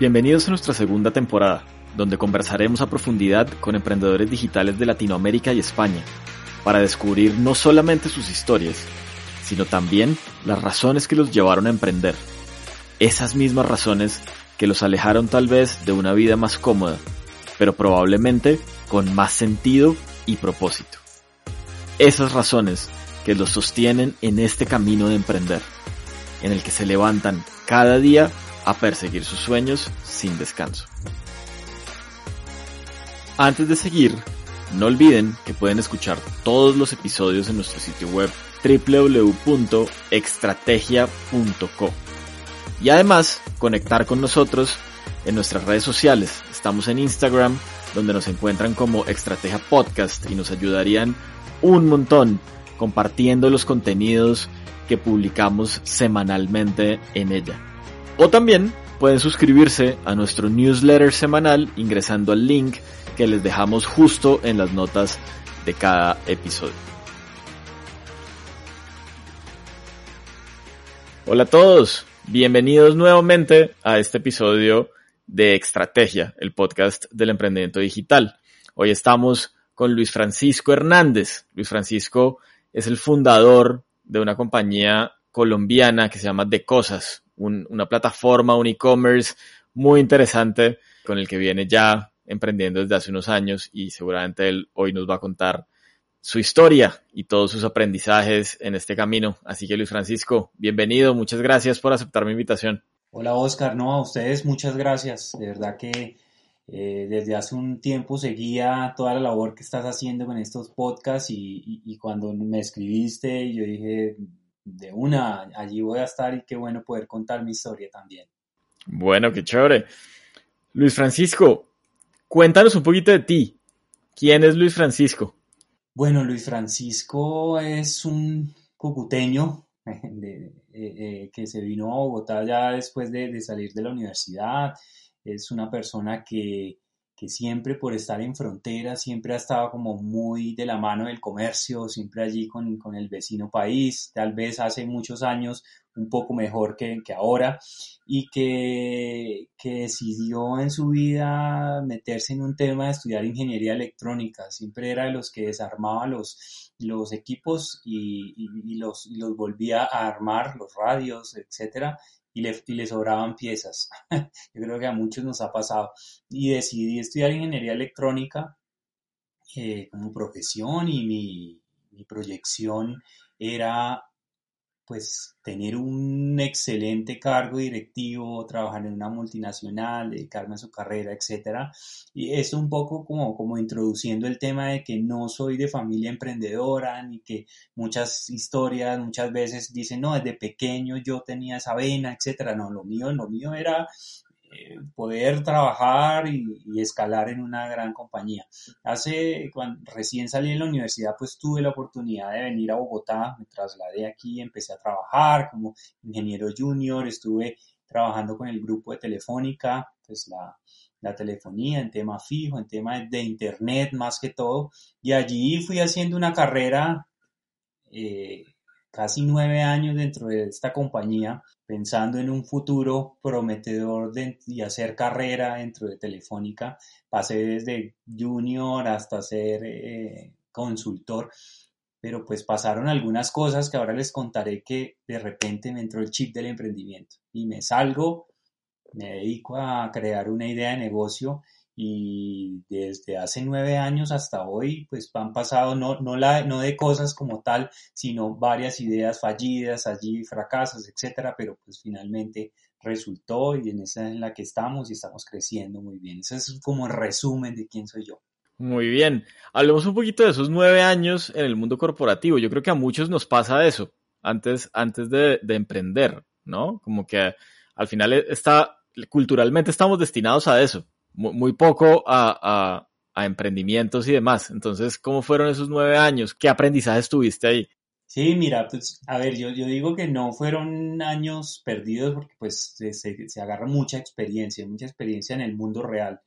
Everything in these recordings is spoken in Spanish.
Bienvenidos a nuestra segunda temporada, donde conversaremos a profundidad con emprendedores digitales de Latinoamérica y España, para descubrir no solamente sus historias, sino también las razones que los llevaron a emprender. Esas mismas razones que los alejaron tal vez de una vida más cómoda, pero probablemente con más sentido y propósito. Esas razones que los sostienen en este camino de emprender, en el que se levantan cada día a perseguir sus sueños sin descanso. Antes de seguir, no olviden que pueden escuchar todos los episodios en nuestro sitio web www.extrategia.co y además conectar con nosotros en nuestras redes sociales. Estamos en Instagram, donde nos encuentran como Estrategia Podcast y nos ayudarían un montón compartiendo los contenidos que publicamos semanalmente en ella. O también pueden suscribirse a nuestro newsletter semanal ingresando al link que les dejamos justo en las notas de cada episodio. Hola a todos, bienvenidos nuevamente a este episodio de Estrategia, el podcast del emprendimiento digital. Hoy estamos con Luis Francisco Hernández. Luis Francisco es el fundador de una compañía colombiana que se llama De Cosas, una plataforma, un e-commerce muy interesante con el que viene ya emprendiendo desde hace unos años y seguramente él hoy nos va a contar su historia y todos sus aprendizajes en este camino. Así que Luis Francisco, bienvenido, muchas gracias por aceptar mi invitación. Hola Oscar, no, a ustedes muchas gracias. De verdad que eh, desde hace un tiempo seguía toda la labor que estás haciendo con estos podcasts y, y cuando me escribiste yo dije, de una, allí voy a estar y qué bueno poder contar mi historia también. Bueno, qué chévere. Luis Francisco, cuéntanos un poquito de ti. ¿Quién es Luis Francisco? Bueno, Luis Francisco es un cucuteño eh, eh, que se vino a Bogotá ya después de salir de la universidad. Es una persona que que siempre por estar en frontera, siempre ha estado como muy de la mano del comercio, siempre allí con, con el vecino país, tal vez hace muchos años un poco mejor que, que ahora, y que, que, decidió en su vida meterse en un tema de estudiar ingeniería electrónica. Siempre era de los que desarmaba los, los equipos y, y, los, los volvía a armar, los radios, etcétera, y le, y le sobraban piezas. Yo creo que a muchos nos ha pasado. Y decidí estudiar ingeniería electrónica eh, como profesión y mi, mi proyección era pues tener un excelente cargo directivo, trabajar en una multinacional, dedicarme a su carrera, etcétera. Y eso un poco como, como introduciendo el tema de que no soy de familia emprendedora, ni que muchas historias muchas veces dicen, no, desde pequeño yo tenía esa vena, etcétera. No, lo mío, lo mío era poder trabajar y, escalar en una gran compañía. Hace, cuando recién salí de la universidad, pues tuve la oportunidad de venir a Bogotá, me trasladé aquí, empecé a trabajar como ingeniero junior, estuve trabajando con el grupo de Telefónica, pues la, la telefonía en tema fijo, en tema de, internet más que todo, y allí fui haciendo una carrera eh, casi nueve años dentro de esta compañía, pensando en un futuro prometedor y hacer carrera dentro de Telefónica. Pasé desde junior hasta ser eh, consultor, pero pues pasaron algunas cosas que ahora les contaré que de repente me entró el chip del emprendimiento y me salgo, me dedico a crear una idea de negocio y desde hace nueve años hasta hoy, pues han pasado no, no, de cosas como tal, sino varias ideas fallidas, allí fracasos, etcétera, pero pues finalmente resultó y en esa en la que estamos y estamos creciendo muy bien. Ese es como el resumen de quién soy yo. Muy bien. Hablemos un poquito de esos nueve años en el mundo corporativo. Yo creo que a muchos nos pasa eso antes, antes de, de emprender, ¿no? Como que al final está, culturalmente estamos destinados a eso muy, poco a, a, emprendimientos y demás. Entonces, ¿cómo fueron esos nueve años? ¿Qué aprendizajes tuviste ahí? Sí, mira, pues a ver, yo, yo digo que no fueron años perdidos porque pues se, se, agarra mucha experiencia, mucha experiencia en el mundo real.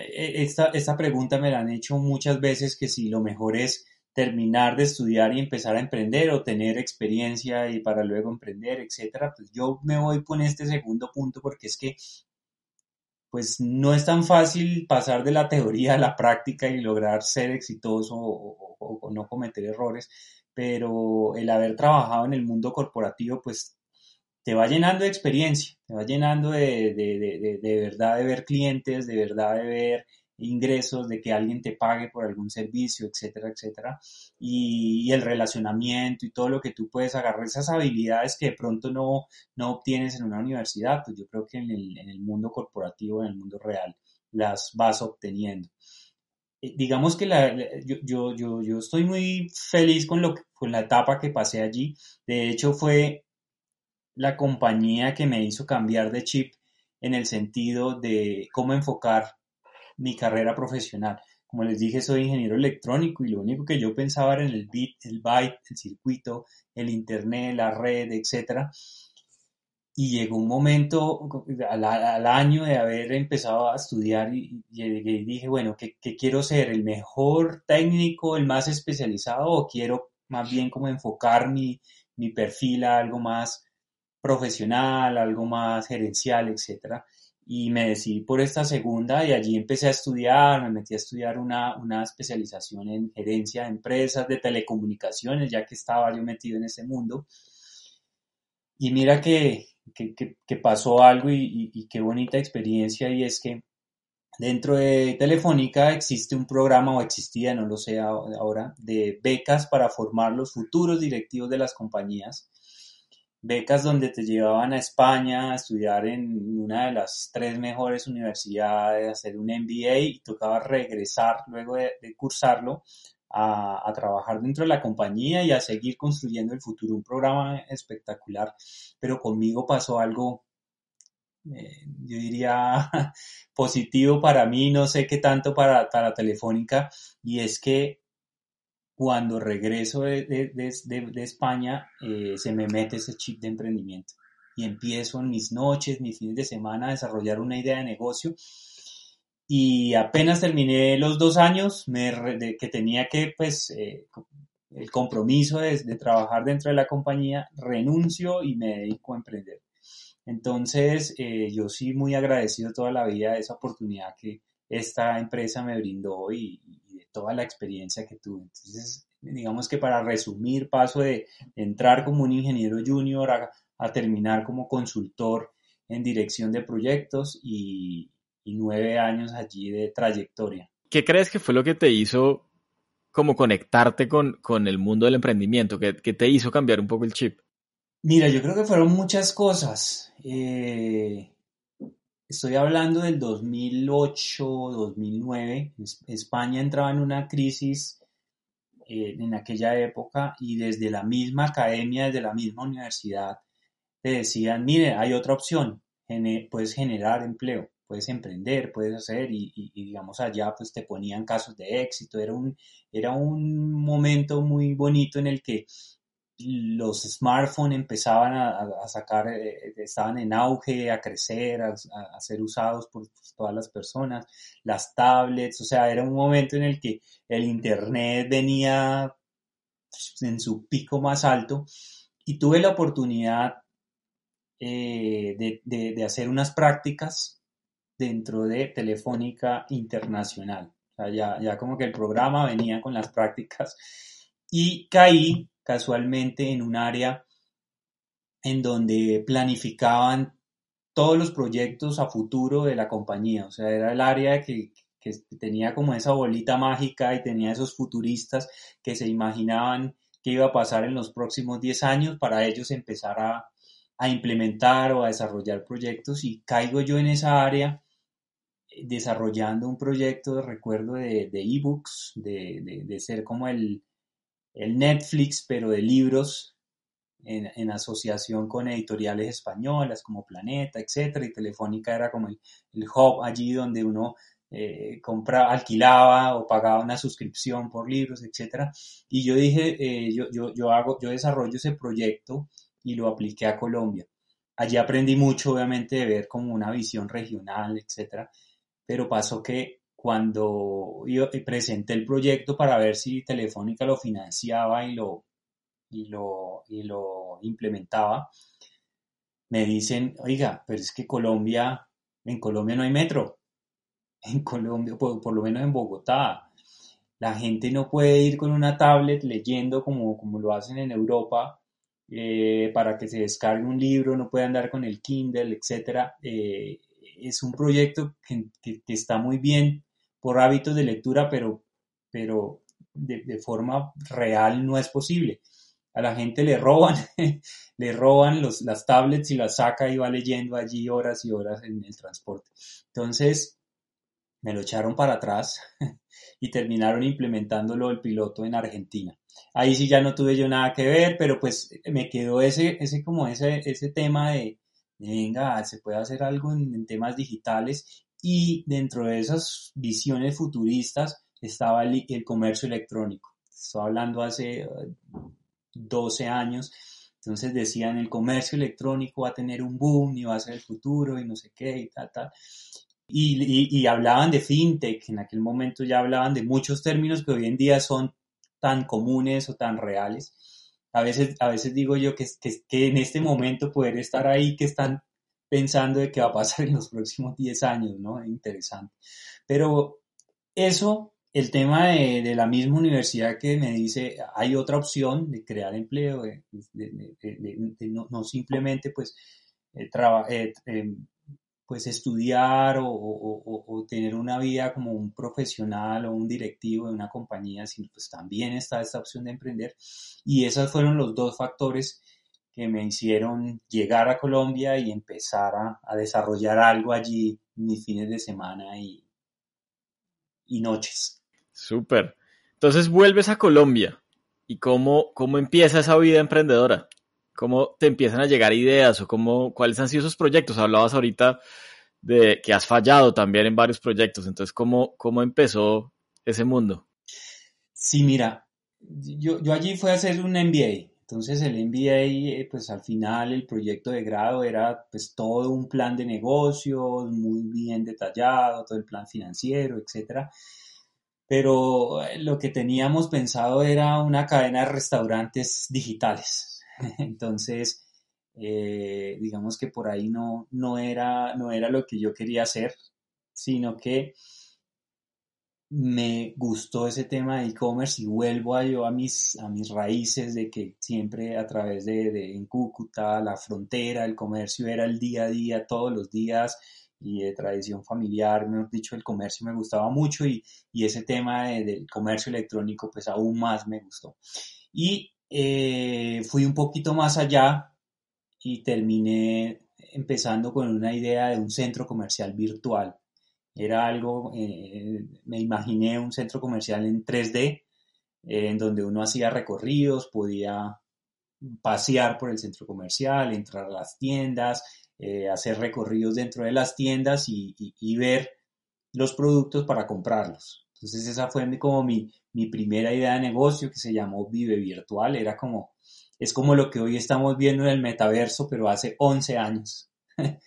E, esta, esta pregunta me la han hecho muchas veces que si lo mejor es terminar de estudiar y empezar a emprender o tener experiencia y para luego emprender, etcétera, pues yo me voy con este segundo punto porque es que pues no es tan fácil pasar de la teoría a la práctica y lograr ser exitoso o, no cometer errores, pero el haber trabajado en el mundo corporativo, pues te va llenando de experiencia, te va llenando de, de, de verdad de ver clientes, de verdad de ver ingresos, de que alguien te pague por algún servicio, etcétera, etcétera, y, el relacionamiento y todo lo que tú puedes agarrar, esas habilidades que de pronto no, no obtienes en una universidad, pues yo creo que en el, en el mundo corporativo, en el mundo real, las vas obteniendo. Eh, digamos que la, yo, yo, yo, yo, estoy muy feliz con, lo, con la etapa que pasé allí. De hecho, fue la compañía que me hizo cambiar de chip en el sentido de cómo enfocar mi carrera profesional. Como les dije, soy ingeniero electrónico y lo único que yo pensaba era en el bit, el byte, el circuito, el internet, la red, etc. Y llegó un momento al, año de haber empezado a estudiar y, dije, bueno, ¿qué, quiero ser? ¿El mejor técnico, el más especializado o quiero más bien como enfocar mi, mi perfil a algo más profesional, algo más gerencial, etcétera? Y me decidí por esta segunda y allí empecé a estudiar, me metí a estudiar una, una especialización en gerencia de empresas, de telecomunicaciones, ya que estaba yo metido en ese mundo. Y mira que, que, pasó algo y, y, qué bonita experiencia y es que dentro de Telefónica existe un programa o existía, no lo sé ahora, de becas para formar los futuros directivos de las compañías becas donde te llevaban a España a estudiar en una de las tres mejores universidades, hacer un MBA y tocaba regresar luego de, cursarlo a, trabajar dentro de la compañía y a seguir construyendo el futuro. Un programa espectacular, pero conmigo pasó algo, eh, yo diría, positivo para mí, no sé qué tanto para, para Telefónica, y es que cuando regreso de, España, eh, se me mete ese chip de emprendimiento y empiezo en mis noches, mis fines de semana a desarrollar una idea de negocio. Y apenas terminé los dos años que tenía que, pues, eh, el compromiso de, trabajar dentro de la compañía, renuncio y me dedico a emprender. Entonces, eh, yo sí muy agradecido toda la vida de esa oportunidad que esta empresa me brindó y, toda la experiencia que tuve. Entonces, digamos que para resumir, paso de entrar como un ingeniero junior a, terminar como consultor en dirección de proyectos y, nueve años allí de trayectoria. ¿Qué crees que fue lo que te hizo como conectarte con, con el mundo del emprendimiento? ¿Qué, te hizo cambiar un poco el chip? Mira, yo creo que fueron muchas cosas. Eh, Estoy hablando del 2008, 2009. España entraba en una crisis eh, en aquella época y desde la misma academia, desde la misma universidad, te decían, mire, hay otra opción, puedes generar empleo, puedes emprender, puedes hacer y, y, digamos allá pues te ponían casos de éxito. Era un, era un momento muy bonito en el que los smartphones empezaban a, sacar, eh, estaban en auge, a crecer, a, ser usados por todas las personas, las tablets, o sea, era un momento en el que el Internet venía en su pico más alto y tuve la oportunidad eh, de, hacer unas prácticas dentro de Telefónica Internacional. O sea, ya, ya como que el programa venía con las prácticas y caí casualmente en un área en donde planificaban todos los proyectos a futuro de la compañía. O sea, era el área que, tenía como esa bolita mágica y tenía esos futuristas que se imaginaban qué iba a pasar en los próximos 10 años para ellos empezar a, implementar o a desarrollar proyectos y caigo yo en esa área eh, desarrollando un proyecto de recuerdo de ebooks, de, de, ser como el, el Netflix, pero de libros en, asociación con editoriales españolas como Planeta, etcétera, y Telefónica era como el, hub allí donde uno eh, compra, alquilaba o pagaba una suscripción por libros, etcétera. Y yo dije, eh, yo, hago, yo desarrollo ese proyecto y lo apliqué a Colombia. Allí aprendí mucho, obviamente, de ver como una visión regional, etcétera. Pero pasó que cuando yo presenté el proyecto para ver si Telefónica lo financiaba y lo, y lo, y lo implementaba, me dicen, oiga, pero es que Colombia En Colombia no hay metro. En Colombia, por, lo menos en Bogotá, la gente no puede ir con una tablet leyendo como, como lo hacen en Europa eh, para que se descargue un libro, no puede andar con el Kindle, etc. Eh, es un proyecto que, está muy bien por hábitos de lectura, pero, pero de, forma real no es posible. A la gente le roban, le roban los, las tablets y las saca y va leyendo allí horas y horas en el transporte. Entonces, me lo echaron para atrás y terminaron implementándolo el piloto en Argentina. Ahí sí ya no tuve yo nada que ver, pero pues me quedó ese, ese como ese, ese tema de, venga, se puede hacer algo en, temas digitales y dentro de esas visiones futuristas estaba el, comercio electrónico. Estaba hablando hace 12 uh, años, entonces decían el comercio electrónico va a tener un boom y va a ser el futuro y no sé qué y tal, tal. Y, y, hablaban de fintech, en aquel momento ya hablaban de muchos términos que hoy en día son tan comunes o tan reales. A veces, a veces digo yo que, que, que en este momento poder estar ahí, que están pensando de qué va a pasar en los próximos 10 años, ¿no? Interesante. Pero eso, el tema de, la misma universidad que me dice, hay otra opción de crear empleo, de, de, no, simplemente pues eh, eh, eh, pues estudiar o, tener una vida como un profesional o un directivo de una compañía, sino pues también está esta opción de emprender. Y esos fueron los dos factores que me hicieron llegar a Colombia y empezar a, desarrollar algo allí mis fines de semana y, y noches. Súper. Entonces vuelves a Colombia. ¿Y cómo, cómo empieza esa vida emprendedora? ¿Cómo te empiezan a llegar ideas o cómo, cuáles han sido esos proyectos? Hablabas ahorita de que has fallado también en varios proyectos. Entonces, ¿cómo, cómo empezó ese mundo? Sí, mira, yo, yo allí fui a hacer un MBA. Entonces el MBA, eh, pues al final el proyecto de grado era pues todo un plan de negocios muy bien detallado, todo el plan financiero, etcétera. Pero eh, lo que teníamos pensado era una cadena de restaurantes digitales. Entonces, eh, digamos que por ahí no, no, era, no era lo que yo quería hacer, sino que me gustó ese tema de e-commerce y vuelvo a yo a mis, a mis raíces de que siempre a través de, de, en Cúcuta, la frontera, el comercio era el día a día, todos los días y de tradición familiar, mejor dicho, el comercio me gustaba mucho y, y ese tema del comercio electrónico pues aún más me gustó. Y eh, fui un poquito más allá y terminé empezando con una idea de un centro comercial virtual. Era algo, eh, me imaginé un centro comercial en 3D, eh, en donde uno hacía recorridos, podía pasear por el centro comercial, entrar a las tiendas, hacer recorridos dentro de las tiendas y, ver los productos para comprarlos. Entonces esa fue como mi, mi primera idea de negocio que se llamó Vive Virtual. Era como, es como lo que hoy estamos viendo en el metaverso, pero hace 11 años.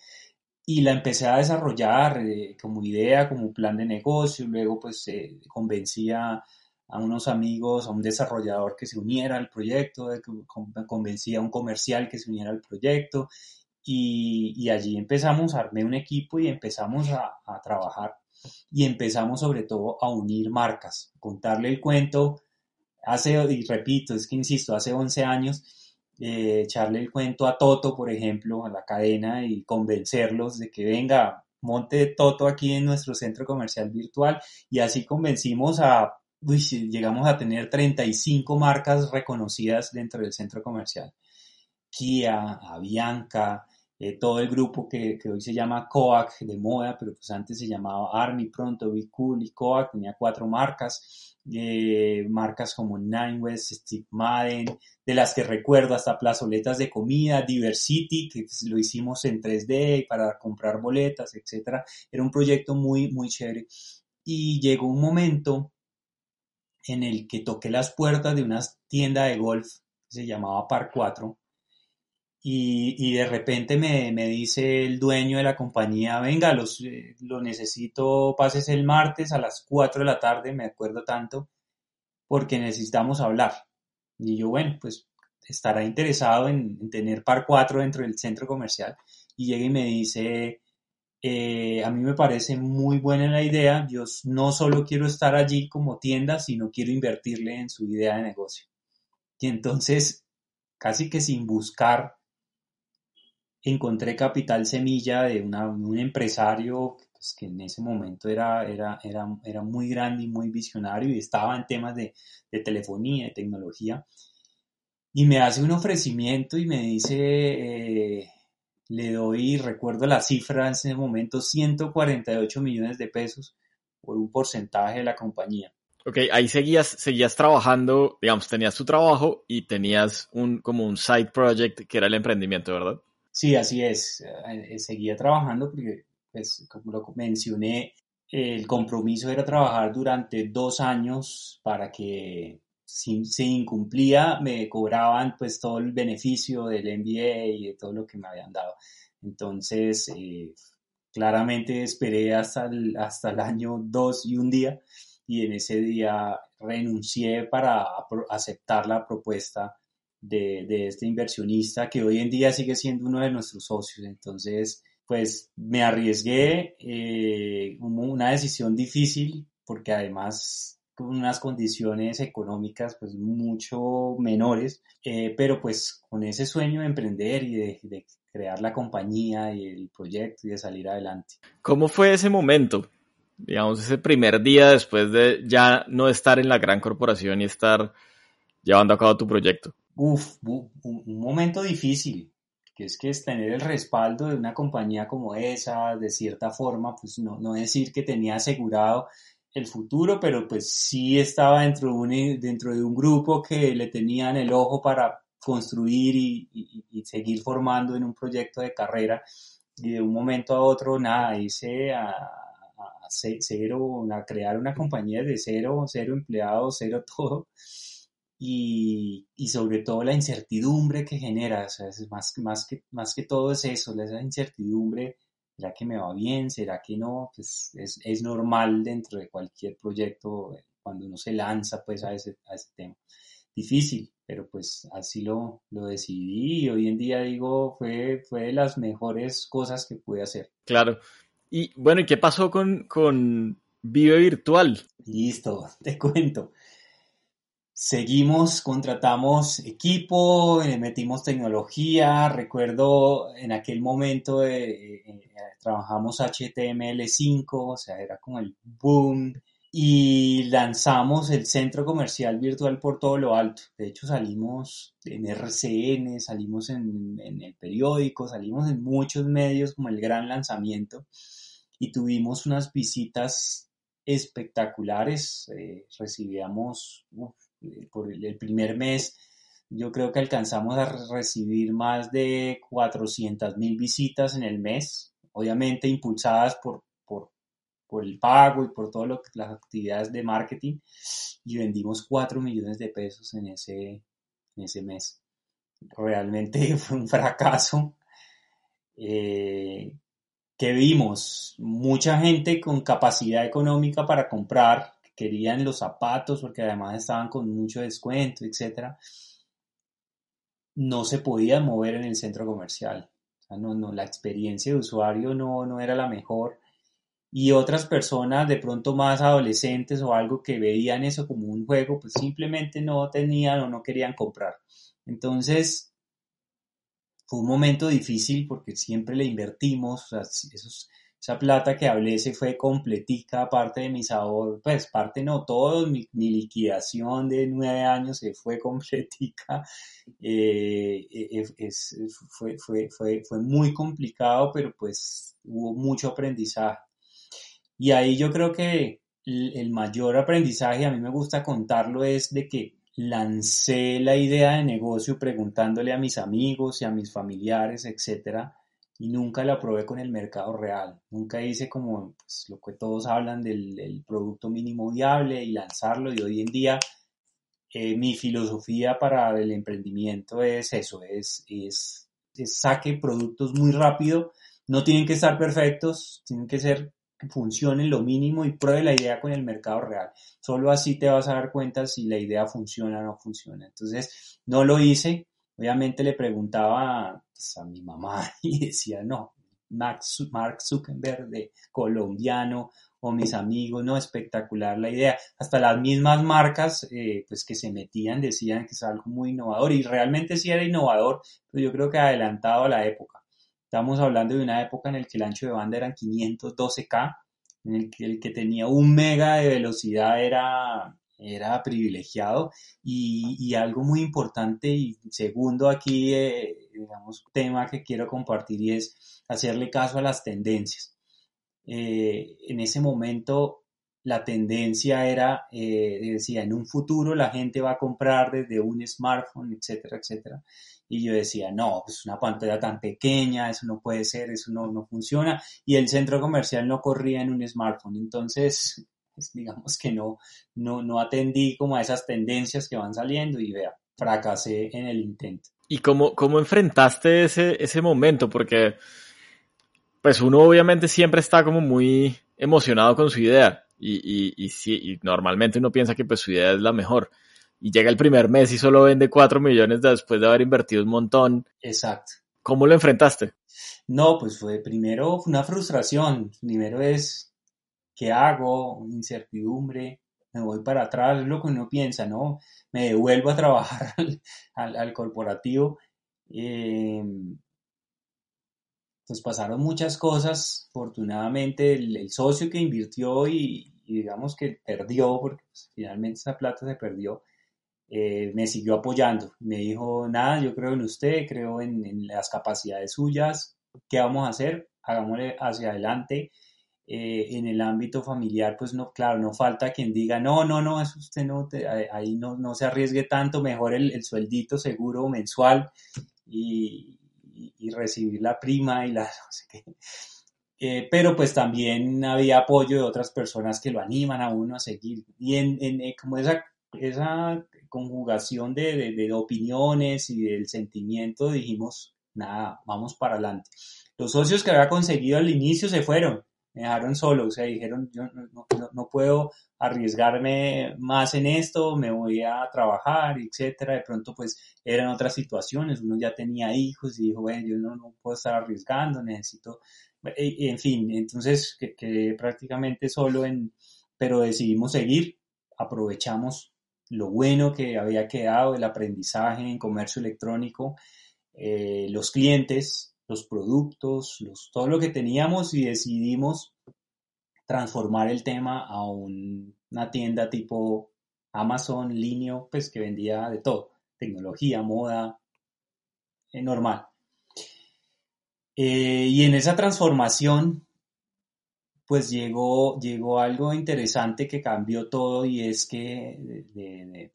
y la empecé a desarrollar eh, como idea, como plan de negocio. Luego pues eh, convencía a unos amigos, a un desarrollador que se uniera al proyecto, convencía a un comercial que se uniera al proyecto. Y, allí empezamos, armé un equipo y empezamos a, a trabajar y empezamos sobre todo a unir marcas, contarle el cuento. Hace, y repito, es que insisto, hace 11 años, eh, echarle el cuento a Toto, por ejemplo, a la cadena y convencerlos de que venga, monte Toto aquí en nuestro centro comercial virtual y así convencimos a, uy, llegamos a tener 35 marcas reconocidas dentro del centro comercial. Kia, Avianca, eh, todo el grupo que, hoy se llama COAC de moda, pero pues antes se llamaba Army, pronto Be Cool y COAC, tenía cuatro marcas, eh, marcas como Nine West, Steve Madden, de las que recuerdo hasta plazoletas de comida, Diversity, que lo hicimos en 3D para comprar boletas, etcétera. Era un proyecto muy, muy chévere. Y llegó un momento en el que toqué las puertas de una tienda de golf que se llamaba Par 4 y, de repente me, dice el dueño de la compañía, venga, los, eh, lo necesito, pases el martes a las 4 de la tarde, me acuerdo tanto, porque necesitamos hablar. Y yo, bueno, pues estará interesado en, tener par 4 dentro del centro comercial. Y llega y me dice, eh, a mí me parece muy buena la idea. Yo no solo quiero estar allí como tienda, sino quiero invertirle en su idea de negocio. Y entonces, casi que sin buscar, encontré capital semilla de un empresario pues, que en ese momento era, era, era, era, muy grande y muy visionario y estaba en temas de, de telefonía, de tecnología. Y me hace un ofrecimiento y me dice, eh, le doy, recuerdo la cifra en ese momento, 148 millones de pesos por un porcentaje de la compañía. Ok, ahí seguías, seguías trabajando, digamos, tenías tu trabajo y tenías un, como un side project que era el emprendimiento, ¿verdad? Sí, así es. Eh, seguía trabajando porque, pues, como lo mencioné, el compromiso era trabajar durante dos años para que si se incumplía me cobraban pues todo el beneficio del MBA y de todo lo que me habían dado. Entonces, eh, claramente esperé hasta el, hasta el año 2 y un día y en ese día renuncié para aceptar la propuesta de, este inversionista que hoy en día sigue siendo uno de nuestros socios. Entonces, pues me arriesgué, eh, una decisión difícil porque además con unas condiciones económicas pues mucho menores, eh, pero pues con ese sueño de emprender y de crear la compañía y el proyecto y de salir adelante. ¿Cómo fue ese momento? digamos, ese primer día después de ya no estar en la gran corporación y estar llevando a cabo tu proyecto? Uf, un, momento difícil, que es que es tener el respaldo de una compañía como esa, de cierta forma, pues no, no decir que tenía asegurado el futuro, pero pues sí estaba dentro de un, dentro de un grupo que le tenían el ojo para construir y, y, seguir formando en un proyecto de carrera y de un momento a otro, nada, hice a, cero, a crear una compañía de cero, cero empleados, cero todo. Y, y, sobre todo la incertidumbre que genera, o sea, es más, más, que, más que todo es eso, esa incertidumbre, ¿será que me va bien? ¿Será que no? Pues es, es normal dentro de cualquier proyecto cuando uno se lanza pues a ese, a ese tema. Difícil, pero pues así lo, lo decidí y hoy en día digo, fue, fue de las mejores cosas que pude hacer. Claro, y bueno, ¿y qué pasó con, con Vive Virtual? Listo, te cuento. Seguimos, contratamos equipo, eh, metimos tecnología. Recuerdo en aquel momento eh, eh, trabajamos HTML5, o sea, era como el boom. Y lanzamos el centro comercial virtual por todo lo alto. De hecho, salimos en RCN, salimos en, el periódico, salimos en muchos medios como el gran lanzamiento y tuvimos unas visitas espectaculares. Recibíamos por el, primer mes, yo creo que alcanzamos a recibir más de 400 mil visitas en el mes, obviamente impulsadas por, por, por el pago y por todas las actividades de marketing y vendimos 4 millones de pesos en ese, en ese mes. Realmente fue un fracaso. Eh, que vimos mucha gente con capacidad económica para comprar, querían los zapatos porque además estaban con mucho descuento, etcétera, no se podían mover en el centro comercial. no, no, la experiencia de usuario no, no era la mejor. Y otras personas, de pronto más adolescentes o algo que veían eso como un juego, pues simplemente no tenían o no querían comprar. Entonces, fue un momento difícil porque siempre le invertimos, esa plata que hablé se fue completica, parte de mi sabor, pues parte no, todo, mi, liquidación de nueve años se fue completica, eh, eh, fue, fue, fue, fue muy complicado, pero pues hubo mucho aprendizaje. Y ahí yo creo que el mayor aprendizaje, a mí me gusta contarlo, es de que lancé la idea de negocio preguntándole a mis amigos y a mis familiares, etcétera, y nunca la probé con el mercado real. Nunca hice como pues, lo que todos hablan del, producto mínimo viable y lanzarlo. Y hoy en día eh, mi filosofía para el emprendimiento es eso, es, es, es saque productos muy rápido. No tienen que estar perfectos, tienen que ser funcione lo mínimo y pruebe la idea con el mercado real. Solo así te vas a dar cuenta si la idea funciona o no funciona. Entonces, no lo hice. Obviamente le preguntaba pues, a mi mamá y decía, no, Mark Zuckerberg de colombiano o mis amigos, no, espectacular la idea. Hasta las mismas marcas eh, pues que se metían decían que es algo muy innovador y realmente sí era innovador, pero yo creo que adelantado a la época. Estamos hablando de una época en la que el ancho de banda eran 512K, en el que el que tenía un mega de velocidad era, era privilegiado y, algo muy importante y segundo aquí, eh, digamos, tema que quiero compartir y es hacerle caso a las tendencias eh, en ese momento la tendencia era, eh, decía, en un futuro la gente va a comprar desde un smartphone, etcétera, etcétera. Y yo decía, no, pues una pantalla tan pequeña, eso no puede ser, eso no, no funciona. Y el centro comercial no corría en un smartphone. Entonces, pues, digamos que no, no, no atendí como a esas tendencias que van saliendo y vea, fracasé en el intento. ¿Y cómo, cómo enfrentaste ese, ese momento? Porque pues uno obviamente siempre está como muy emocionado con su idea y, y, y, sí, y normalmente uno piensa que pues su idea es la mejor. Y llega el primer mes y solo vende 4 millones después de haber invertido un montón. Exacto. ¿Cómo lo enfrentaste? No, pues fue primero una frustración. Primero es, ¿qué hago? Incertidumbre. Me voy para atrás, es lo que uno piensa, ¿no? Me devuelvo a trabajar al, al, corporativo. Eh, pues pasaron muchas cosas. Afortunadamente, el, socio que invirtió y, digamos que perdió, porque pues, finalmente esa plata se perdió, eh, me siguió apoyando. Me dijo, nada, yo creo en usted, creo en, las capacidades suyas. ¿Qué vamos a hacer? Hagámosle hacia adelante. Eh, en el ámbito familiar, pues no, claro, no falta quien diga, no, no, no, eso usted no, ahí no, no se arriesgue tanto, mejor el, el sueldito seguro mensual y, y, recibir la prima y la. Eh, pero pues también había apoyo de otras personas que lo animan a uno a seguir. Y en, en eh, como esa, esa conjugación de, de, opiniones y del sentimiento, dijimos, nada, vamos para adelante. Los socios que había conseguido al inicio se fueron, me dejaron solo, o sea, dijeron, yo no, no, no, puedo arriesgarme más en esto, me voy a trabajar, etcétera. De pronto, pues, eran otras situaciones, uno ya tenía hijos y dijo, bueno, yo no, no puedo estar arriesgando, necesito, en fin, entonces, que, prácticamente solo en, pero decidimos seguir, aprovechamos lo bueno que había quedado, el aprendizaje en comercio electrónico, eh, los clientes, los productos, todo lo que teníamos y decidimos transformar el tema a una tienda tipo Amazon, Linio, pues que vendía de todo, tecnología, moda, eh, normal. Eh, y en esa transformación, pues llegó, llegó algo interesante que cambió todo y es que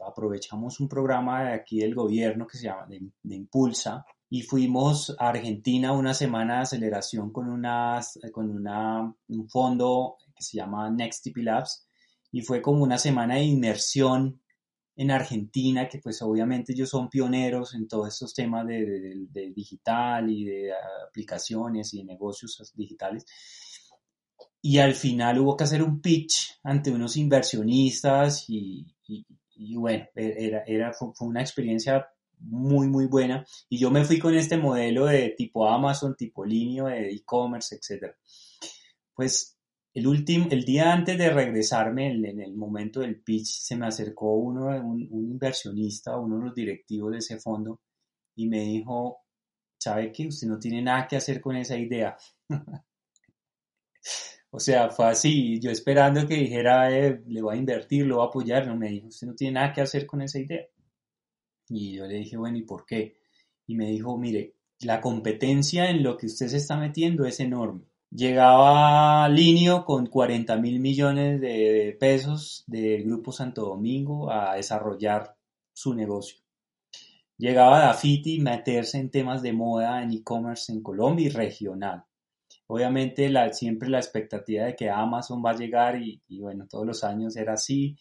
aprovechamos un programa de aquí del gobierno que se llama de Impulsa, y fuimos a Argentina una semana de aceleración con, una, con una, un fondo que se llama Next Labs y fue como una semana de inmersión en Argentina, que pues obviamente ellos son pioneros en todos estos temas de, digital y de aplicaciones y de negocios digitales. Y al final hubo que hacer un pitch ante unos inversionistas y, y, bueno, era, era, fue una experiencia muy, muy buena. Y yo me fui con este modelo de tipo Amazon, tipo Linio, de e-commerce, etc. Pues el, último, el día antes de regresarme, en, el momento del pitch, se me acercó uno, un, inversionista, uno de los directivos de ese fondo, y me dijo, ¿sabe que usted no tiene nada que hacer con esa idea? o sea, fue así, yo esperando que dijera, eh, le voy a invertir, lo voy a apoyar, no me dijo, usted no tiene nada que hacer con esa idea. Y yo le dije, bueno, ¿y por qué? Y me dijo, mire, la competencia en lo que usted se está metiendo es enorme. Llegaba Linio con 40 mil millones de pesos del Grupo Santo Domingo a desarrollar su negocio. Llegaba Dafiti meterse en temas de moda en e-commerce en Colombia y regional. Obviamente siempre la expectativa de que Amazon va a llegar y, bueno, todos los años era así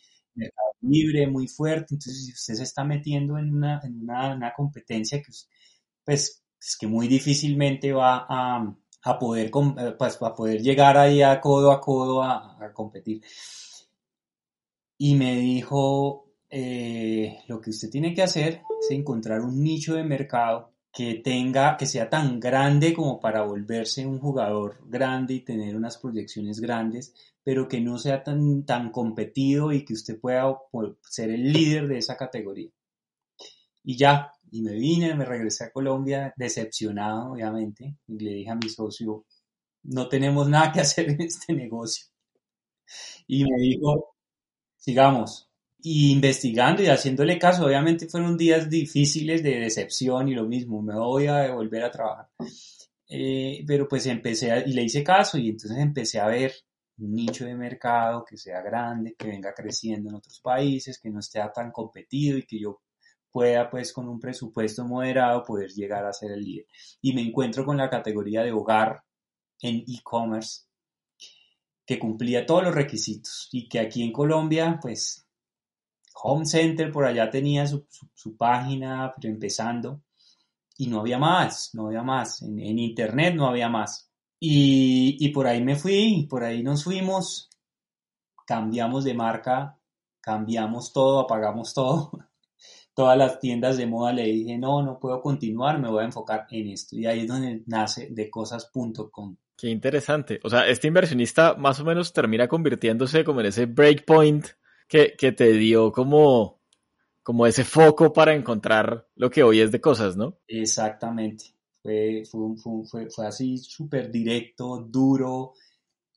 libre, muy fuerte, entonces usted se está metiendo en una, en una, competencia que, pues, es que muy difícilmente va a, eh, pues, poder llegar ahí a codo a codo a, a competir. Y me dijo, eh, lo que usted tiene que hacer es encontrar un nicho de mercado que tenga, que sea tan grande como para volverse un jugador grande y tener unas proyecciones grandes, pero que no sea tan, tan competido y que usted pueda ser el líder de esa categoría. Y ya, y me vine, me regresé a Colombia decepcionado, obviamente, y le dije a mi socio, no tenemos nada que hacer en este negocio. Y me dijo, sigamos, y investigando y haciéndole caso. Obviamente fueron días difíciles de decepción y lo mismo, me voy a volver a trabajar. Eh, pero pues empecé y le hice caso y entonces empecé a ver un nicho de mercado que sea grande, que venga creciendo en otros países, que no esté tan competido y que yo pueda pues con un presupuesto moderado poder llegar a ser el líder. Y me encuentro con la categoría de hogar en e-commerce que cumplía todos los requisitos y que aquí en Colombia pues Home Center por allá tenía su, página, pero empezando, y no había más, no había más, en, internet no había más. Y, y, por ahí me fui, por ahí nos fuimos, cambiamos de marca, cambiamos todo, apagamos todo. Todas las tiendas de moda le dije, no, no puedo continuar, me voy a enfocar en esto. Y ahí es donde nace decosas.com. Qué interesante. O sea, este inversionista más o menos termina convirtiéndose como en ese breakpoint que, te dio como, como ese foco para encontrar lo que hoy es de cosas, ¿no? Exactamente. Fue, fue, fue, así súper directo, duro,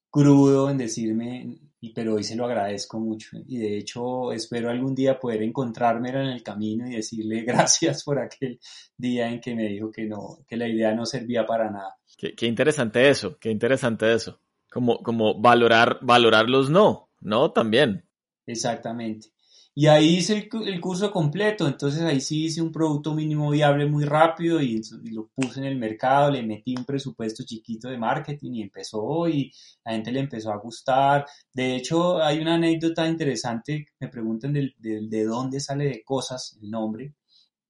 crudo en decirme, pero hoy se lo agradezco mucho. Y de hecho espero algún día poder encontrarme en el camino y decirle gracias por aquel día en que me dijo que no, que la idea no servía para nada. Qué, qué interesante eso, qué interesante eso. Como, como valorar, valorar los no, ¿no? También. Exactamente. Y ahí hice el, curso completo, entonces ahí sí hice un producto mínimo viable muy rápido y, lo puse en el mercado, le metí un presupuesto chiquito de marketing y empezó y la gente le empezó a gustar. De hecho, hay una anécdota interesante, me preguntan de, de dónde sale de cosas el nombre,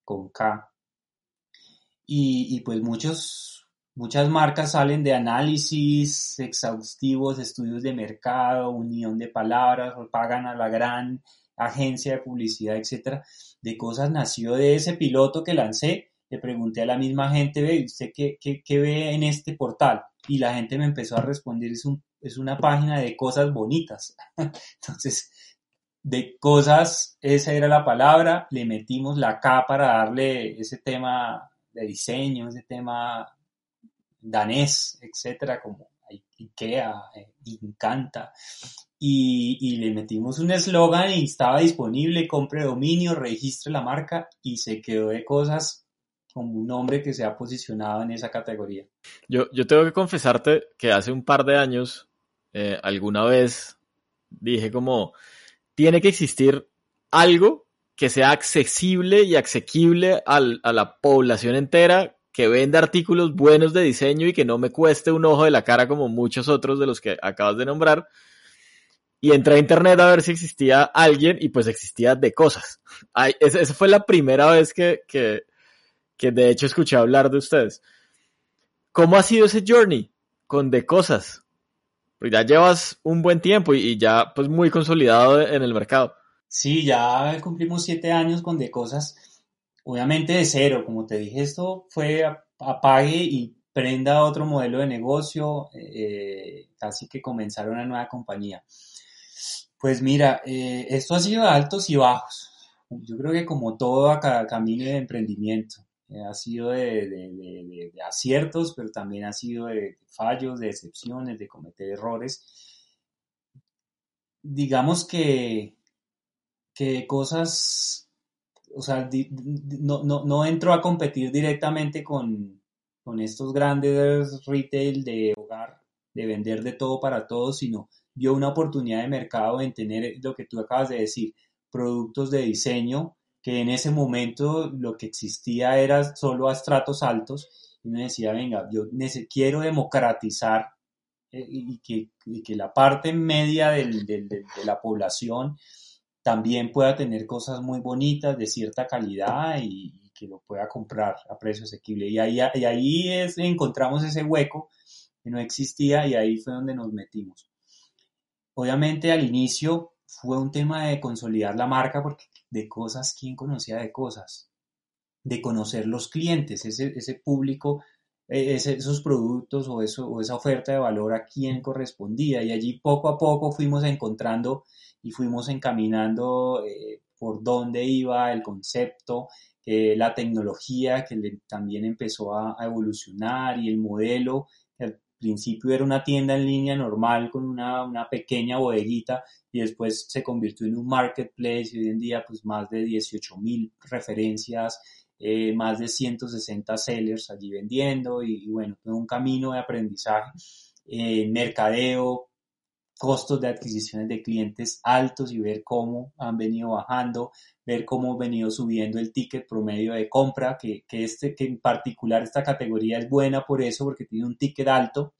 con K. Y, y pues muchos, muchas marcas salen de análisis exhaustivos, estudios de mercado, unión de palabras, pagan a la gran agencia de publicidad, etcétera, de cosas nació de ese piloto que lancé. Le pregunté a la misma gente, ve, ¿usted qué, qué, ve en este portal? Y la gente me empezó a responder, es, un, es una página de cosas bonitas. Entonces, de cosas, esa era la palabra, le metimos la K para darle ese tema de diseño, ese tema danés, etcétera, como IKEA, eh, Encanta. Y, y, le metimos un eslogan y estaba disponible, compre dominio, registre la marca y se quedó de cosas como un nombre que se ha posicionado en esa categoría. Yo, yo tengo que confesarte que hace un par de años, eh, alguna vez dije como, tiene que existir algo que sea accesible y asequible a la población entera que vende artículos buenos de diseño y que no me cueste un ojo de la cara como muchos otros de los que acabas de nombrar. Y entré a internet a ver si existía alguien y pues existía de cosas. esa fue la primera vez que, que, que de hecho escuché hablar de ustedes. ¿Cómo ha sido ese journey con de cosas? Pues ya llevas un buen tiempo y, y ya pues muy consolidado en el mercado. Sí, ya cumplimos siete años con de cosas obviamente de cero, como te dije, esto fue apague y prenda otro modelo de negocio, eh, casi que comenzar una nueva compañía. Pues mira, eh, esto ha sido de altos y bajos. Yo creo que como todo camino de emprendimiento, eh, ha sido de, aciertos, pero también ha sido de fallos, de excepciones, de cometer errores. Digamos que, que cosas o sea, no, no, no entró a competir directamente con, con estos grandes retail de hogar, de vender de todo para todos, sino dio una oportunidad de mercado en tener lo que tú acabas de decir, productos de diseño, que en ese momento lo que existía era solo a estratos altos, y me decía, venga, yo quiero democratizar eh, y, que, la parte media de la población también pueda tener cosas muy bonitas de cierta calidad y, que lo pueda comprar a precio asequible. Y ahí, y ahí es, encontramos ese hueco que no existía y ahí fue donde nos metimos. Obviamente al inicio fue un tema de consolidar la marca porque de cosas, ¿quién conocía de cosas? de conocer los clientes, ese, ese público, eh, esos productos o, eso, o esa oferta de valor a quién correspondía. Y allí poco a poco fuimos encontrando y fuimos encaminando eh, por dónde iba el concepto, eh, la tecnología que también empezó a, evolucionar y el modelo, al principio era una tienda en línea normal con una, una, pequeña bodeguita y después se convirtió en un marketplace y hoy en día pues más de 18 mil referencias, eh, más de 160 sellers allí vendiendo y, y bueno, un camino de aprendizaje, eh, mercadeo, costos de adquisiciones de clientes altos y ver cómo han venido bajando, ver cómo ha venido subiendo el ticket promedio de compra, que, que, este, que en particular esta categoría es buena por eso, porque tiene un ticket alto,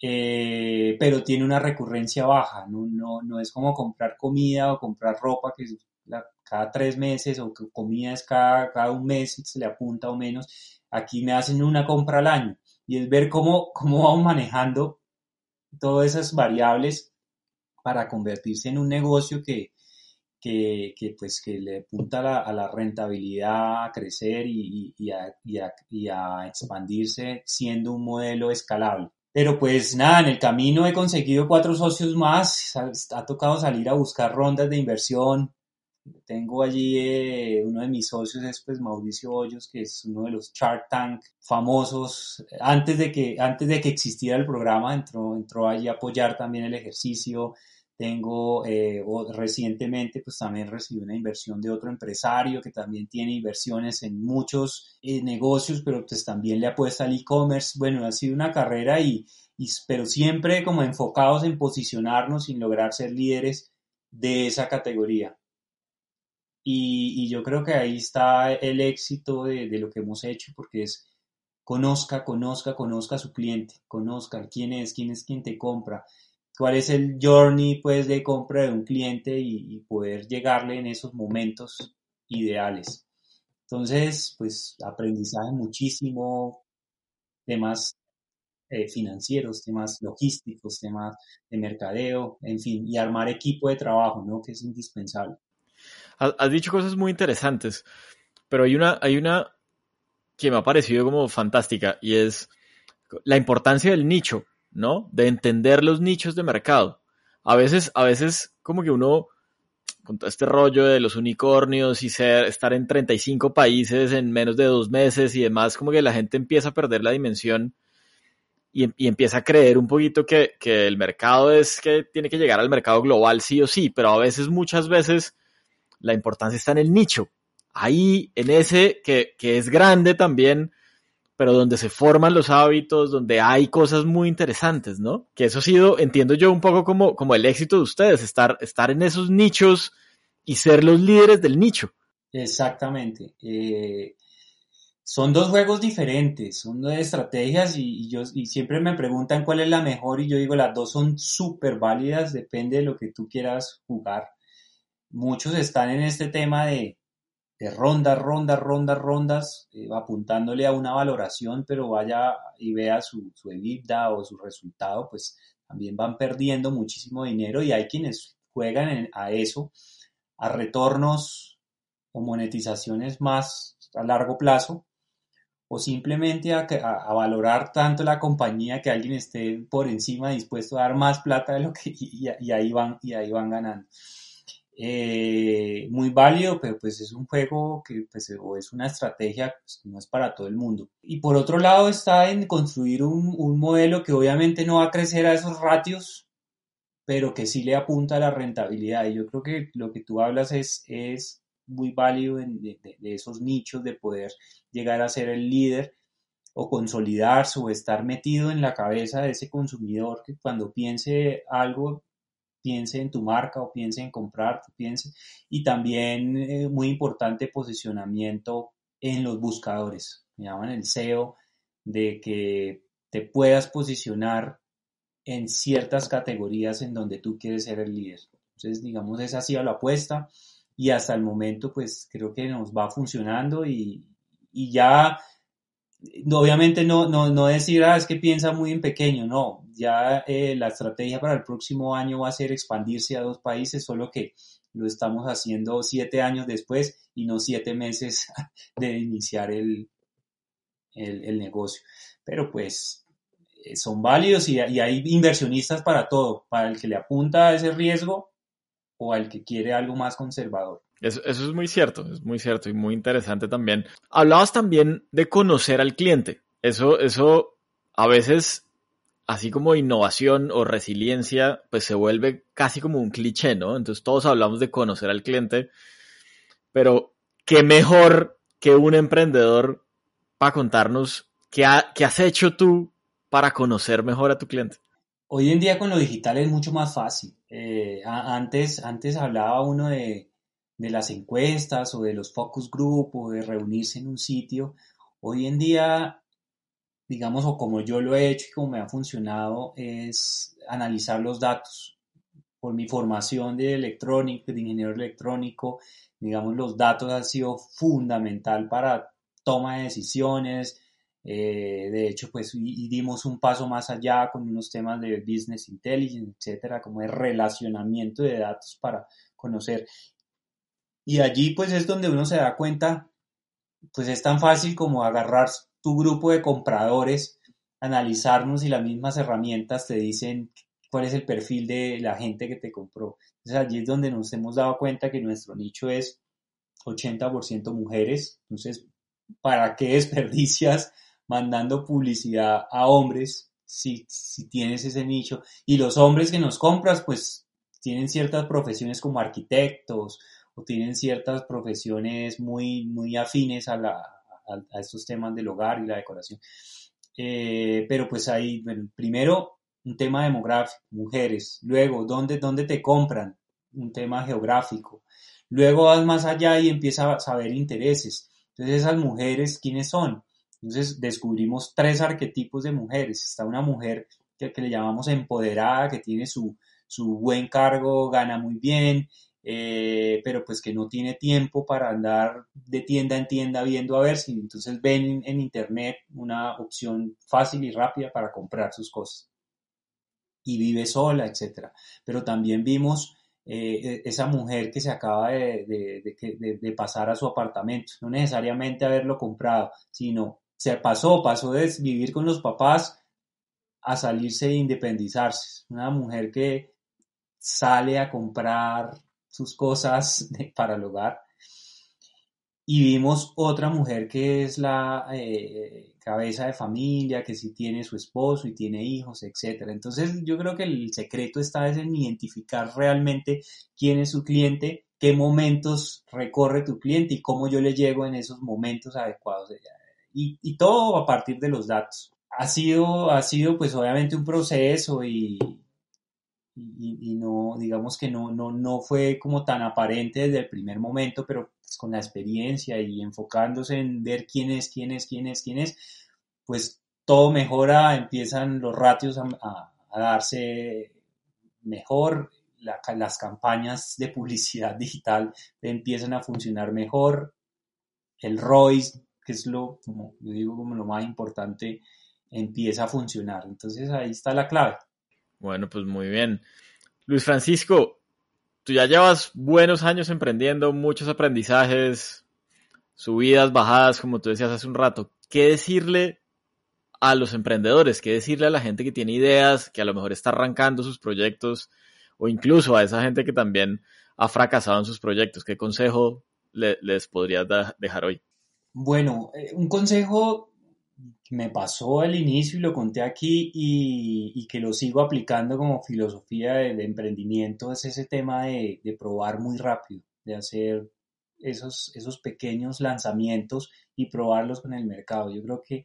eh, pero tiene una recurrencia baja, no, no, no, es como comprar comida o comprar ropa, que cada tres meses, o que comida es cada, cada un mes, se le apunta o menos, aquí me hacen una compra al año, y es ver cómo, cómo vamos manejando todas esas variables para convertirse en un negocio que, que, que pues, que le apunta a la, rentabilidad, a crecer y, a, y, a, expandirse siendo un modelo escalable. Pero pues nada, en el camino he conseguido cuatro socios más, ha tocado salir a buscar rondas de inversión, tengo allí eh, uno de mis socios es pues Mauricio Hoyos, que es uno de los Shark Tank famosos. Antes de que, antes de que existiera el programa, entró, entró allí a apoyar también el ejercicio. Tengo eh, recientemente, pues también recibí una inversión de otro empresario que también tiene inversiones en muchos eh, negocios, pero pues también le apuesta al e-commerce. Bueno, ha sido una carrera y, y, pero siempre como enfocados en posicionarnos sin lograr ser líderes de esa categoría. Y, yo creo que ahí está el éxito de, lo que hemos hecho, porque es conozca, conozca, conozca a su cliente, conozca quién es, quién es quien te compra, cuál es el journey pues de compra de un cliente y, poder llegarle en esos momentos ideales. Entonces, pues aprendizaje muchísimo, temas eh, financieros, temas logísticos, temas de mercadeo, en fin, y armar equipo de trabajo, ¿no? Que es indispensable. Has dicho cosas muy interesantes, pero hay una, hay una que me ha parecido como fantástica y es la importancia del nicho, ¿no? De entender los nichos de mercado. A veces, a veces como que uno, con todo este rollo de los unicornios y ser, estar en 35 países en menos de dos meses y demás, como que la gente empieza a perder la dimensión y, y empieza a creer un poquito que, que el mercado es que tiene que llegar al mercado global sí o sí, pero a veces, muchas veces, la importancia está en el nicho. Ahí, en ese que, que es grande también, pero donde se forman los hábitos, donde hay cosas muy interesantes, ¿no? Que eso ha sido, entiendo yo, un poco como, como el éxito de ustedes, estar, estar en esos nichos y ser los líderes del nicho. Exactamente. Eh, son dos juegos diferentes, son dos estrategias y, yo, y siempre me preguntan cuál es la mejor y yo digo las dos son súper válidas, depende de lo que tú quieras jugar muchos están en este tema de, de rondas, rondas, rondas, rondas, eh, apuntándole a una valoración, pero vaya y vea su, su EBITDA o su resultado, pues también van perdiendo muchísimo dinero y hay quienes juegan a eso, a retornos o monetizaciones más a largo plazo, o simplemente a, a, valorar tanto la compañía que alguien esté por encima dispuesto a dar más plata de lo que y ahí van y ahí van ganando. Eh, muy válido, pero pues es un juego que pues, o es una estrategia pues, que no es para todo el mundo. Y por otro lado está en construir un, un, modelo que obviamente no va a crecer a esos ratios, pero que sí le apunta a la rentabilidad. Y yo creo que lo que tú hablas es, es muy válido de, de esos nichos de poder llegar a ser el líder o consolidarse o estar metido en la cabeza de ese consumidor que cuando piense algo piense en tu marca o piense en comprar, piense. Y también, eh, muy importante, posicionamiento en los buscadores. Me llaman el SEO, de que te puedas posicionar en ciertas categorías en donde tú quieres ser el líder. Entonces, digamos, esa ha sido la apuesta y hasta el momento, pues creo que nos va funcionando y, y ya obviamente no, no, no decir, ah, es que piensa muy en pequeño, no, ya eh, la estrategia para el próximo año va a ser expandirse a dos países, solo que lo estamos haciendo siete años después y no siete meses de iniciar el, el, negocio. Pero pues eh, son válidos y, hay inversionistas para todo, para el que le apunta a ese riesgo o al que quiere algo más conservador. Eso, eso, es muy cierto, es muy cierto y muy interesante también. Hablabas también de conocer al cliente. Eso, eso a veces, así como innovación o resiliencia, pues se vuelve casi como un cliché, ¿no? Entonces todos hablamos de conocer al cliente, pero qué mejor que un emprendedor para contarnos qué, qué has hecho tú para conocer mejor a tu cliente. Hoy en día con lo digital es mucho más fácil. Eh, antes, antes hablaba uno de, de las encuestas o de los focus group o de reunirse en un sitio. Hoy en día digamos, o como yo lo he hecho y como me ha funcionado, es analizar los datos. Por mi formación de electrónico, de ingeniero electrónico, digamos, los datos han sido fundamental para toma de decisiones. Eh, de hecho, pues dimos un paso más allá con unos temas de business intelligence, etcétera, como de relacionamiento de datos para conocer. Y allí, pues es donde uno se da cuenta, pues es tan fácil como agarrar tu grupo de compradores, analizarnos y las mismas herramientas te dicen cuál es el perfil de la gente que te compró. Entonces allí es donde nos hemos dado cuenta que nuestro nicho es 80% mujeres. Entonces, ¿para qué desperdicias mandando publicidad a hombres si, si tienes ese nicho? Y los hombres que nos compras, pues tienen ciertas profesiones como arquitectos o tienen ciertas profesiones muy, muy afines a la, a, estos temas del hogar y la decoración. Eh, pero pues ahí, primero un tema demográfico, mujeres, luego, ¿dónde, ¿dónde te compran? Un tema geográfico. Luego vas más allá y empiezas a saber intereses. Entonces, esas mujeres, ¿quiénes son? Entonces, descubrimos tres arquetipos de mujeres. Está una mujer que, que le llamamos empoderada, que tiene su, su buen cargo, gana muy bien, eh, pero pues que no tiene tiempo para andar de tienda en tienda viendo a ver si entonces ven en internet una opción fácil y rápida para comprar sus cosas y vive sola, etcétera. Pero también vimos eh, esa mujer que se acaba de, de, de, pasar a su apartamento, no necesariamente haberlo comprado, sino se pasó, pasó de vivir con los papás a salirse e independizarse. Una mujer que sale a comprar sus cosas para el hogar. Y vimos otra mujer que es la eh, cabeza de familia, que sí tiene su esposo y tiene hijos, etc. Entonces yo creo que el secreto está en identificar realmente quién es su cliente, qué momentos recorre tu cliente y cómo yo le llego en esos momentos adecuados. Y, y todo a partir de los datos. Ha sido, ha sido pues obviamente un proceso y, y, no, digamos que no, no, no fue como tan aparente desde el primer momento, pero pues, con la experiencia y enfocándose en ver quién es, quién es, quién es, quién es, pues todo mejora, empiezan los ratios a, darse mejor, las campañas de publicidad digital empiezan a funcionar mejor, el ROI, que es lo, digo, como lo más importante, empieza a funcionar. Entonces ahí está la clave. Bueno, pues muy bien. Luis Francisco, tú ya llevas buenos años emprendiendo, muchos aprendizajes, subidas, bajadas, como tú decías hace un rato. ¿Qué decirle a los emprendedores? ¿Qué decirle a la gente que tiene ideas, que a lo mejor está arrancando sus proyectos, o incluso a esa gente que también ha fracasado en sus proyectos? ¿Qué consejo les podrías dejar hoy? Bueno, eh, un consejo me pasó al inicio y lo conté aquí y, que lo sigo aplicando como filosofía de, emprendimiento es ese tema de, probar muy rápido, de hacer esos, esos pequeños lanzamientos y probarlos con el mercado. Yo creo que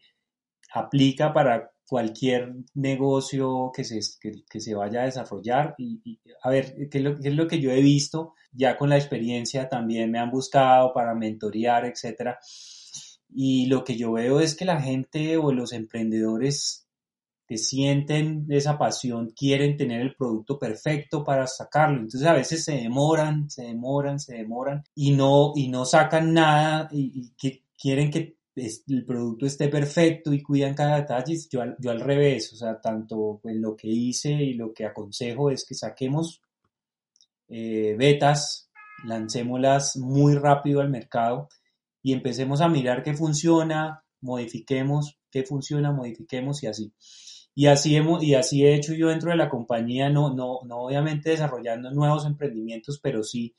aplica para cualquier negocio que se, que, se vaya a desarrollar. Y, a ver, ¿qué es, lo, ¿qué es, lo, que yo he visto? Ya con la experiencia también me han buscado para mentorear, etcétera y lo que yo veo es que la gente o los emprendedores que sienten esa pasión quieren tener el producto perfecto para sacarlo. Entonces a veces se demoran, se demoran, se demoran y no, y no sacan nada y, que quieren que el producto esté perfecto y cuidan cada detalle. Yo, yo al revés, o sea, tanto en lo que hice y lo que aconsejo es que saquemos eh, betas lancémoslas muy rápido al mercado y empecemos a mirar qué funciona, modifiquemos, qué funciona, modifiquemos y así. Y así, y así he hecho yo dentro de la compañía, no, no, no obviamente desarrollando nuevos emprendimientos, pero sí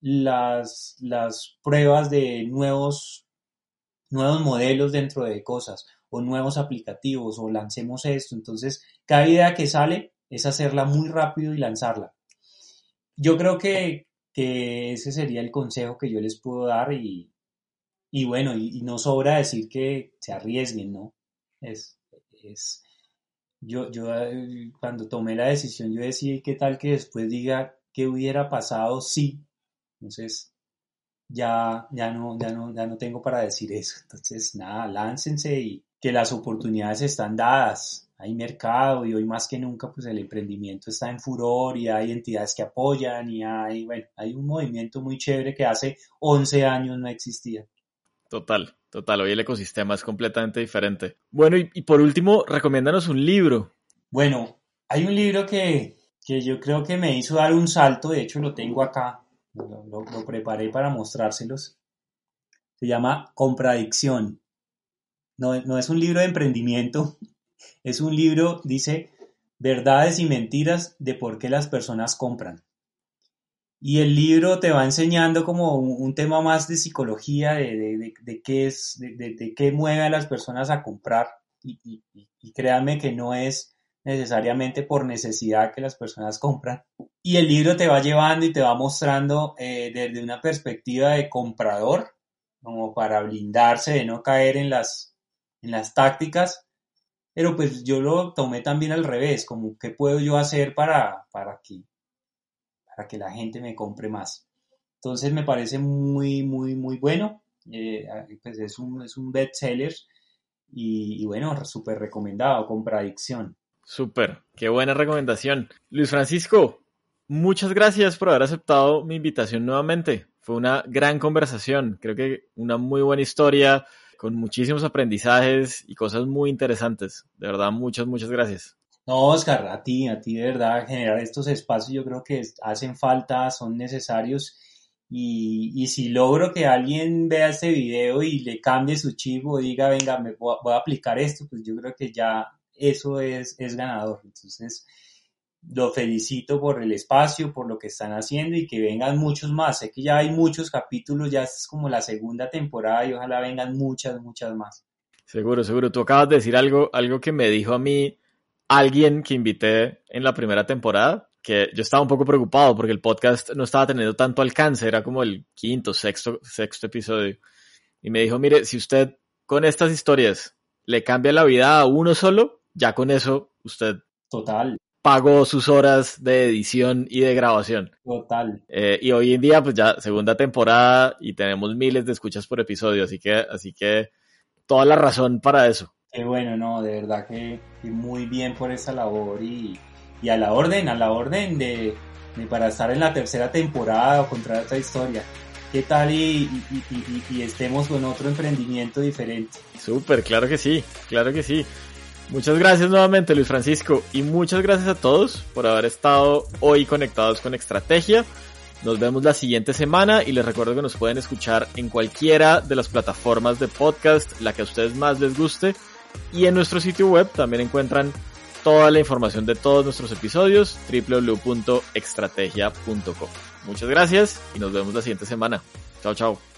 las, las pruebas de nuevos, nuevos modelos dentro de cosas o nuevos aplicativos o lancemos esto. Entonces, cada idea que sale es hacerla muy rápido y lanzarla. Yo creo que, que ese sería el consejo que yo les puedo dar y, y bueno, y, no sobra decir que se arriesguen, ¿no? Es, es, yo, yo eh, cuando tomé la decisión, yo decía, ¿qué tal que después diga qué hubiera pasado si? Entonces, ya, ya, no, ya, no, ya no tengo para decir eso. Entonces, nada, láncense y que las oportunidades están dadas hay mercado y hoy más que nunca pues el emprendimiento está en furor y hay entidades que apoyan y hay, bueno, hay un movimiento muy chévere que hace 11 años no existía. Total, total, hoy el ecosistema es completamente diferente. Bueno, y, por último, recomiéndanos un libro. Bueno, hay un libro que, que, yo creo que me hizo dar un salto, de hecho lo tengo acá, lo, lo preparé para mostrárselos. Se llama Compradicción. No, no es un libro de emprendimiento, es un libro, dice, verdades y mentiras de por qué las personas compran. Y el libro te va enseñando como un, tema más de psicología, de, qué es, de, qué mueve a las personas a comprar. Y, créanme que no es necesariamente por necesidad que las personas compran. Y el libro te va llevando y te va mostrando eh, desde una perspectiva de comprador, como para blindarse de no caer en las, en las tácticas, pero pues yo lo tomé también al revés, como qué puedo yo hacer para, para, que, para que la gente me compre más. Entonces me parece muy, muy, muy bueno. Eh, pues es un, es un bestseller y, y bueno, súper recomendado, Compradicción. Súper, qué buena recomendación. Luis Francisco, muchas gracias por haber aceptado mi invitación nuevamente. Fue una gran conversación, creo que una muy buena historia con muchísimos aprendizajes y cosas muy interesantes. De verdad, muchas, muchas gracias. No, Oscar, a ti, a ti de verdad, generar estos espacios yo creo que hacen falta, son necesarios. Y, y si logro que alguien vea este video y le cambie su chip o diga, venga, me voy a, aplicar esto, pues yo creo que ya eso es, es ganador. Entonces, lo felicito por el espacio, por lo que están haciendo y que vengan muchos más. Sé que ya hay muchos capítulos, ya es como la segunda temporada y ojalá vengan muchas, muchas más. Seguro, seguro. Tú acabas de decir algo, algo que me dijo a mí alguien que invité en la primera temporada, que yo estaba un poco preocupado porque el podcast no estaba teniendo tanto alcance, era como el quinto, sexto, sexto episodio. Y me dijo, mire, si usted con estas historias le cambia la vida a uno solo, ya con eso usted Total pagó sus horas de edición y de grabación. Total. Eh, y hoy en día, pues ya segunda temporada y tenemos miles de escuchas por episodio, así que, así que toda la razón para eso. Qué bueno, no, de verdad que, muy bien por esa labor y, y, a la orden, a la orden de, de, para estar en la tercera temporada o contra esta historia. ¿Qué tal y, y, y estemos con otro emprendimiento diferente? Súper, claro que sí, claro que sí. Muchas gracias nuevamente Luis Francisco y muchas gracias a todos por haber estado hoy conectados con Estrategia. Nos vemos la siguiente semana y les recuerdo que nos pueden escuchar en cualquiera de las plataformas de podcast, la que a ustedes más les guste. Y en nuestro sitio web también encuentran toda la información de todos nuestros episodios, www.extrategia.com. Muchas gracias y nos vemos la siguiente semana. Chao, chao.